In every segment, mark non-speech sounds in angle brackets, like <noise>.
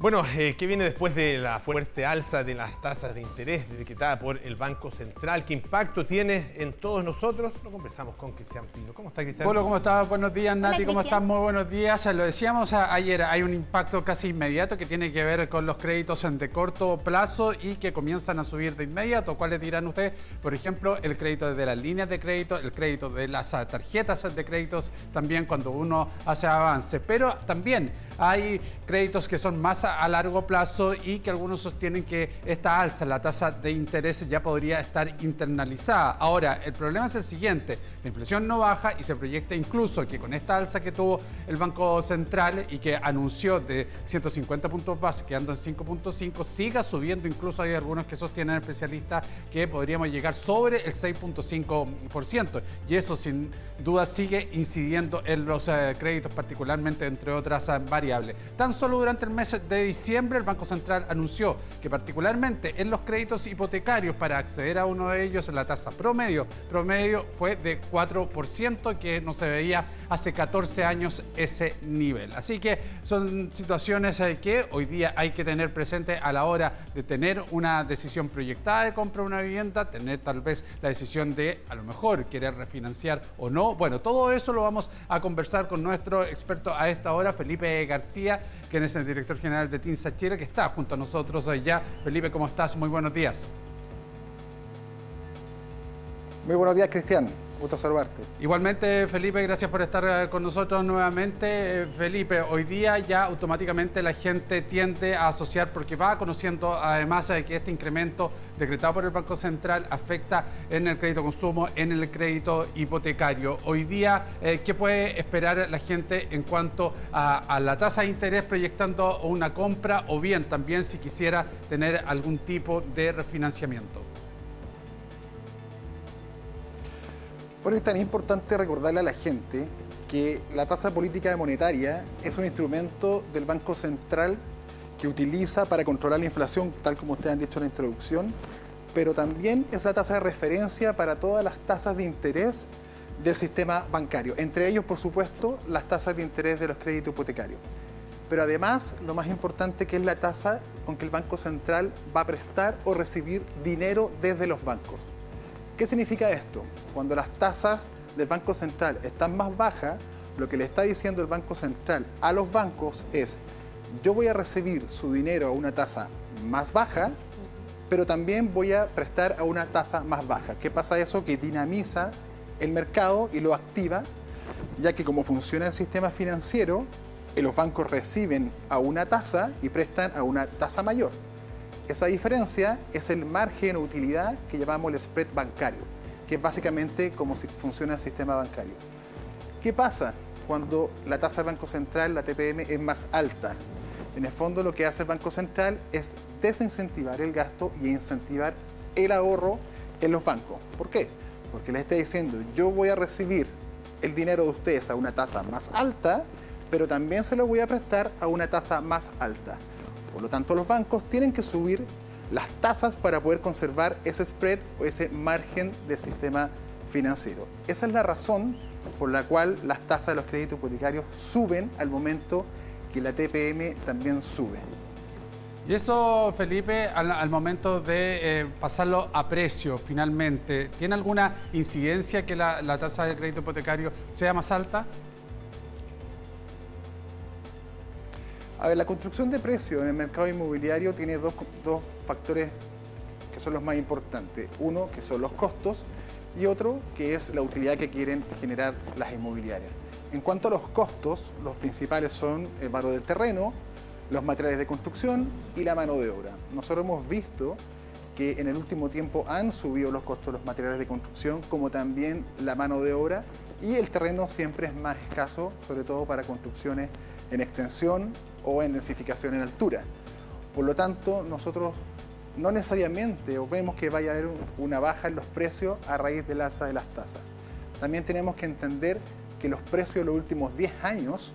Bueno, eh, ¿qué viene después de la fuerte alza de las tasas de interés decretada por el Banco Central? ¿Qué impacto tiene en todos nosotros? Lo conversamos con Cristian Pino. ¿Cómo está, Cristian? Hola, ¿cómo estás? Buenos días, Nati. ¿Cómo estás? Muy buenos días. Lo decíamos ayer, hay un impacto casi inmediato que tiene que ver con los créditos de corto plazo y que comienzan a subir de inmediato. ¿Cuáles dirán ustedes? Por ejemplo, el crédito de las líneas de crédito, el crédito de las tarjetas de créditos, también cuando uno hace avance. Pero también hay créditos que son más a largo plazo y que algunos sostienen que esta alza, la tasa de interés ya podría estar internalizada. Ahora, el problema es el siguiente, la inflación no baja y se proyecta incluso que con esta alza que tuvo el Banco Central y que anunció de 150 puntos base quedando en 5.5, siga subiendo, incluso hay algunos que sostienen especialistas que podríamos llegar sobre el 6.5% y eso sin duda sigue incidiendo en los eh, créditos particularmente entre otras eh, variables. Tan solo durante el mes de diciembre el Banco Central anunció que particularmente en los créditos hipotecarios para acceder a uno de ellos la tasa promedio, promedio fue de 4%, que no se veía hace 14 años ese nivel. Así que son situaciones eh, que hoy día hay que tener presente a la hora de tener una decisión proyectada de compra de una vivienda, tener tal vez la decisión de a lo mejor querer refinanciar o no. Bueno, todo eso lo vamos a conversar con nuestro experto a esta hora, Felipe García, quien es el director general de TINSA Chile, que está junto a nosotros allá. Felipe, ¿cómo estás? Muy buenos días. Muy buenos días, Cristian. Gusto saludarte. Igualmente, Felipe, gracias por estar eh, con nosotros nuevamente. Eh, Felipe, hoy día ya automáticamente la gente tiende a asociar, porque va conociendo además de que este incremento decretado por el Banco Central afecta en el crédito consumo, en el crédito hipotecario. Hoy día, eh, ¿qué puede esperar la gente en cuanto a la tasa de interés proyectando una compra o bien también si quisiera tener algún tipo de refinanciamiento? Por eso es tan importante recordarle a la gente que la tasa política monetaria es un instrumento del Banco Central que utiliza para controlar la inflación, tal como ustedes han dicho en la introducción, pero también es la tasa de referencia para todas las tasas de interés del sistema bancario, entre ellos, por supuesto, las tasas de interés de los créditos hipotecarios. Pero además, lo más importante que es la tasa con que el Banco Central va a prestar o recibir dinero desde los bancos. ¿Qué significa esto? Cuando las tasas del Banco Central están más bajas, lo que le está diciendo el Banco Central a los bancos es, yo voy a recibir su dinero a una tasa más baja, pero también voy a prestar a una tasa más baja. ¿Qué pasa eso? Que dinamiza el mercado y lo activa, ya que como funciona el sistema financiero, eh, los bancos reciben a una tasa y prestan a una tasa mayor. Esa diferencia es el margen o utilidad que llamamos el spread bancario, que es básicamente cómo funciona el sistema bancario. ¿Qué pasa cuando la tasa del Banco Central, la TPM, es más alta? En el fondo lo que hace el Banco Central es desincentivar el gasto y incentivar el ahorro en los bancos. ¿Por qué? Porque les está diciendo, yo voy a recibir el dinero de ustedes a una tasa más alta, pero también se lo voy a prestar a una tasa más alta. Por lo tanto, los bancos tienen que subir las tasas para poder conservar ese spread o ese margen del sistema financiero. Esa es la razón por la cual las tasas de los créditos hipotecarios suben al momento que la TPM también sube. Y eso, Felipe, al, momento de eh, pasarlo a precio finalmente, ¿tiene alguna incidencia que la, la tasa de crédito hipotecario sea más alta? A ver, la construcción de precios en el mercado inmobiliario tiene dos, factores que son los más importantes. Uno, que son los costos, y otro, que es la utilidad que quieren generar las inmobiliarias. En cuanto a los costos, los principales son el valor del terreno, los materiales de construcción y la mano de obra. Nosotros hemos visto que en el último tiempo han subido los costos de los materiales de construcción, como también la mano de obra, y el terreno siempre es más escaso, sobre todo para construcciones en extensión o en densificación en altura. Por lo tanto, nosotros no necesariamente vemos que vaya a haber una baja en los precios a raíz del alza de las tasas. También tenemos que entender que los precios de los últimos 10 años,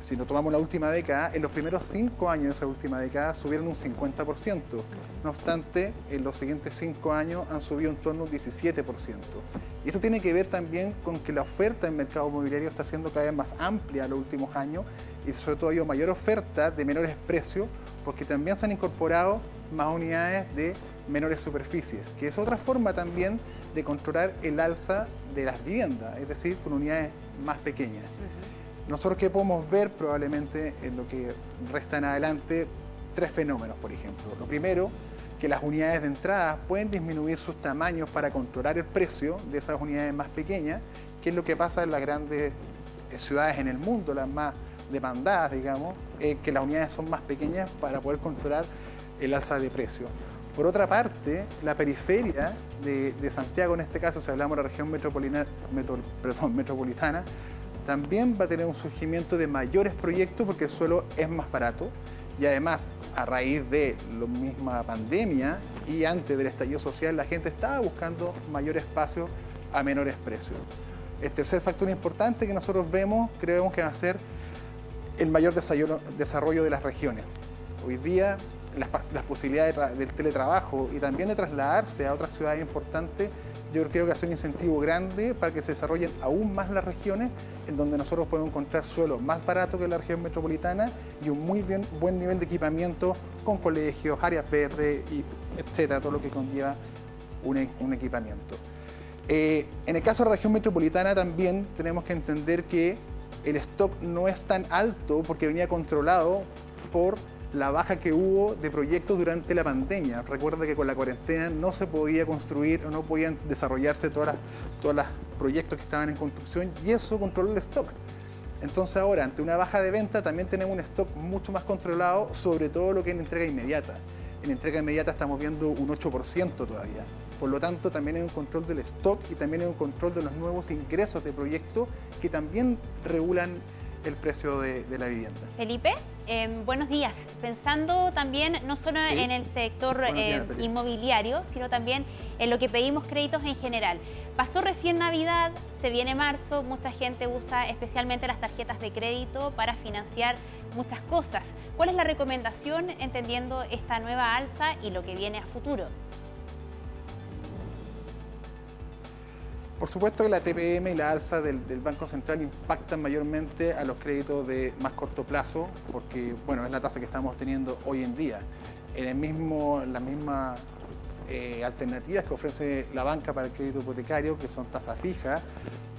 si nos tomamos la última década, en los primeros 5 años de esa última década subieron un 50%. No obstante, en los siguientes 5 años han subido en torno a un 17%. Y esto tiene que ver también con que la oferta en mercado inmobiliario está siendo cada vez más amplia en los últimos años y sobre todo hay mayor oferta de menores precios porque también se han incorporado más unidades de menores superficies, que es otra forma también de controlar el alza de las viviendas, es decir, con unidades más pequeñas. Nosotros que podemos ver probablemente en lo que resta en adelante tres fenómenos, por ejemplo. Lo primero, que las unidades de entrada pueden disminuir sus tamaños para controlar el precio de esas unidades más pequeñas, que es lo que pasa en las grandes eh, ciudades en el mundo, las más demandadas, digamos, eh, que las unidades son más pequeñas para poder controlar el alza de precio. Por otra parte, la periferia de, Santiago, en este caso, si hablamos de la región <laughs> metropolitana, también va a tener un surgimiento de mayores proyectos porque el suelo es más barato y además a raíz de la misma pandemia y antes del estallido social la gente estaba buscando mayor espacio a menores precios. El tercer factor importante que nosotros vemos, creemos que va a ser el mayor desarrollo de las regiones. Hoy día las, posibilidades del teletrabajo y también de trasladarse a otras ciudades importantes, yo creo que hace un incentivo grande para que se desarrollen aún más las regiones en donde nosotros podemos encontrar suelo más barato que la región metropolitana y un muy buen nivel de equipamiento con colegios, áreas verdes, y etcétera, todo lo que conlleva un, equipamiento. Eh, en el caso de la región metropolitana también tenemos que entender que el stock no es tan alto porque venía controlado por la baja que hubo de proyectos durante la pandemia. Recuerda que con la cuarentena no se podía construir o no podían desarrollarse todos los proyectos que estaban en construcción y eso controló el stock. Entonces ahora, ante una baja de venta, también tenemos un stock mucho más controlado, sobre todo lo que es en entrega inmediata. En entrega inmediata estamos viendo un 8% todavía. Por lo tanto, también hay un control del stock y también hay un control de los nuevos ingresos de proyectos que también regulan el precio de, la vivienda. Felipe, em, buenos días. Pensando también no solo en el sector em, inmobiliario, sino también en lo que pedimos créditos en general. Pasó recién Navidad, se viene marzo, mucha gente usa especialmente las tarjetas de crédito para financiar muchas cosas. ¿Cuál es la recomendación entendiendo esta nueva alza y lo que viene a futuro? Por supuesto que la TPM y la alza del, Banco Central impactan mayormente a los créditos de más corto plazo, porque bueno, es la tasa que estamos teniendo hoy en día. En el mismo, las mismas eh, alternativas que ofrece la banca para el crédito hipotecario, que son tasa fija,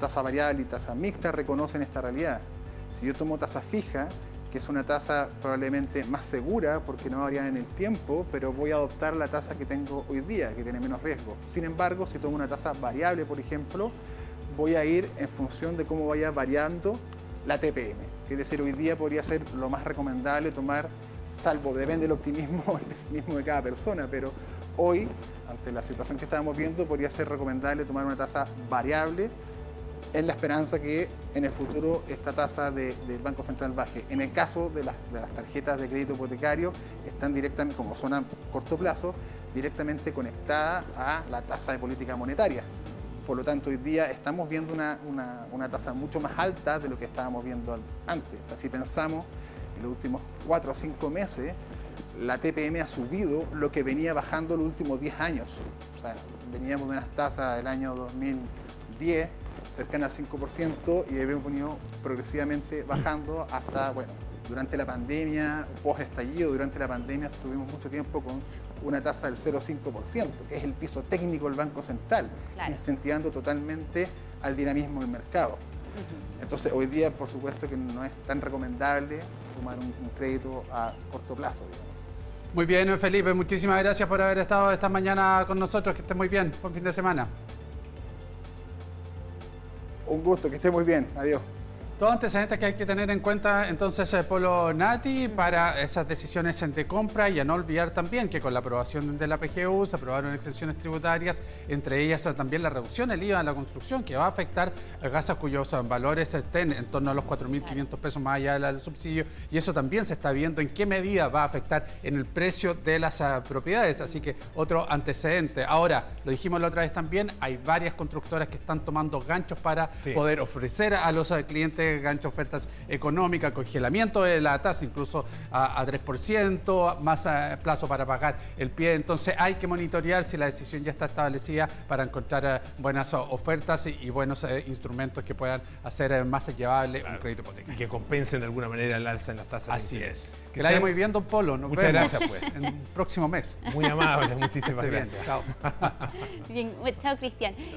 tasa variable y tasa mixta, reconocen esta realidad. Si yo tomo tasa fija, que es una tasa probablemente más segura porque no varía en el tiempo, pero voy a adoptar la tasa que tengo hoy día, que tiene menos riesgo. Sin embargo, si tomo una tasa variable, por ejemplo, voy a ir en función de cómo vaya variando la TPM. Es decir, hoy día podría ser lo más recomendable tomar, salvo depende del optimismo <laughs> o pesimismo de cada persona, pero hoy, ante la situación que estamos viendo, podría ser recomendable tomar una tasa variable en la esperanza que en el futuro esta tasa del Banco Central baje. En el caso de las, tarjetas de crédito hipotecario, están directamente, como son a corto plazo, directamente conectadas a la tasa de política monetaria. Por lo tanto, hoy día estamos viendo una, una tasa mucho más alta de lo que estábamos viendo antes. Así pensamos, en los últimos cuatro o cinco meses, la TPM ha subido lo que venía bajando los últimos 10 años. O veníamos de unas tasas del año 2010 cercana al 5% y hemos venido progresivamente bajando hasta, bueno, durante la pandemia, post estallido, durante la pandemia estuvimos mucho tiempo con una tasa del 0,5%, que es el piso técnico del Banco Central, incentivando totalmente al dinamismo del mercado. Entonces, hoy día, por supuesto, que no es tan recomendable tomar un, crédito a corto plazo. Muy bien, Felipe, muchísimas gracias por haber estado esta mañana con nosotros. Que esté muy bien. Buen fin de semana. Un gusto, que esté muy bien. Adiós. Todo antecedentes que hay que tener en cuenta entonces el Polo Nati para esas decisiones de compra y a no olvidar también que con la aprobación de la PGU se aprobaron exenciones tributarias, entre ellas también la reducción del IVA en la construcción que va a afectar a casas cuyos valores estén en torno a los 4.500 pesos más allá del subsidio y eso también se está viendo en qué medida va a afectar en el precio de las propiedades, así que otro antecedente. Ahora, lo dijimos la otra vez también, hay varias constructoras que están tomando ganchos para poder ofrecer a los clientes intereses, gancho ofertas económicas, congelamiento de la tasa incluso a, 3%, más eh, plazo para pagar el pie. Entonces hay que monitorear si la decisión ya está establecida para encontrar eh, buenas ofertas y, buenos instrumentos que puedan hacer más llevable un crédito hipotecario. Y que compensen de alguna manera el alza en las tasas. Así es. Que la haya muy bien, don Polo. Muchas gracias, pues. En el próximo mes. Muy amable, <laughs> muchísimas gracias. chao. <laughs> bien, chao, Cristian.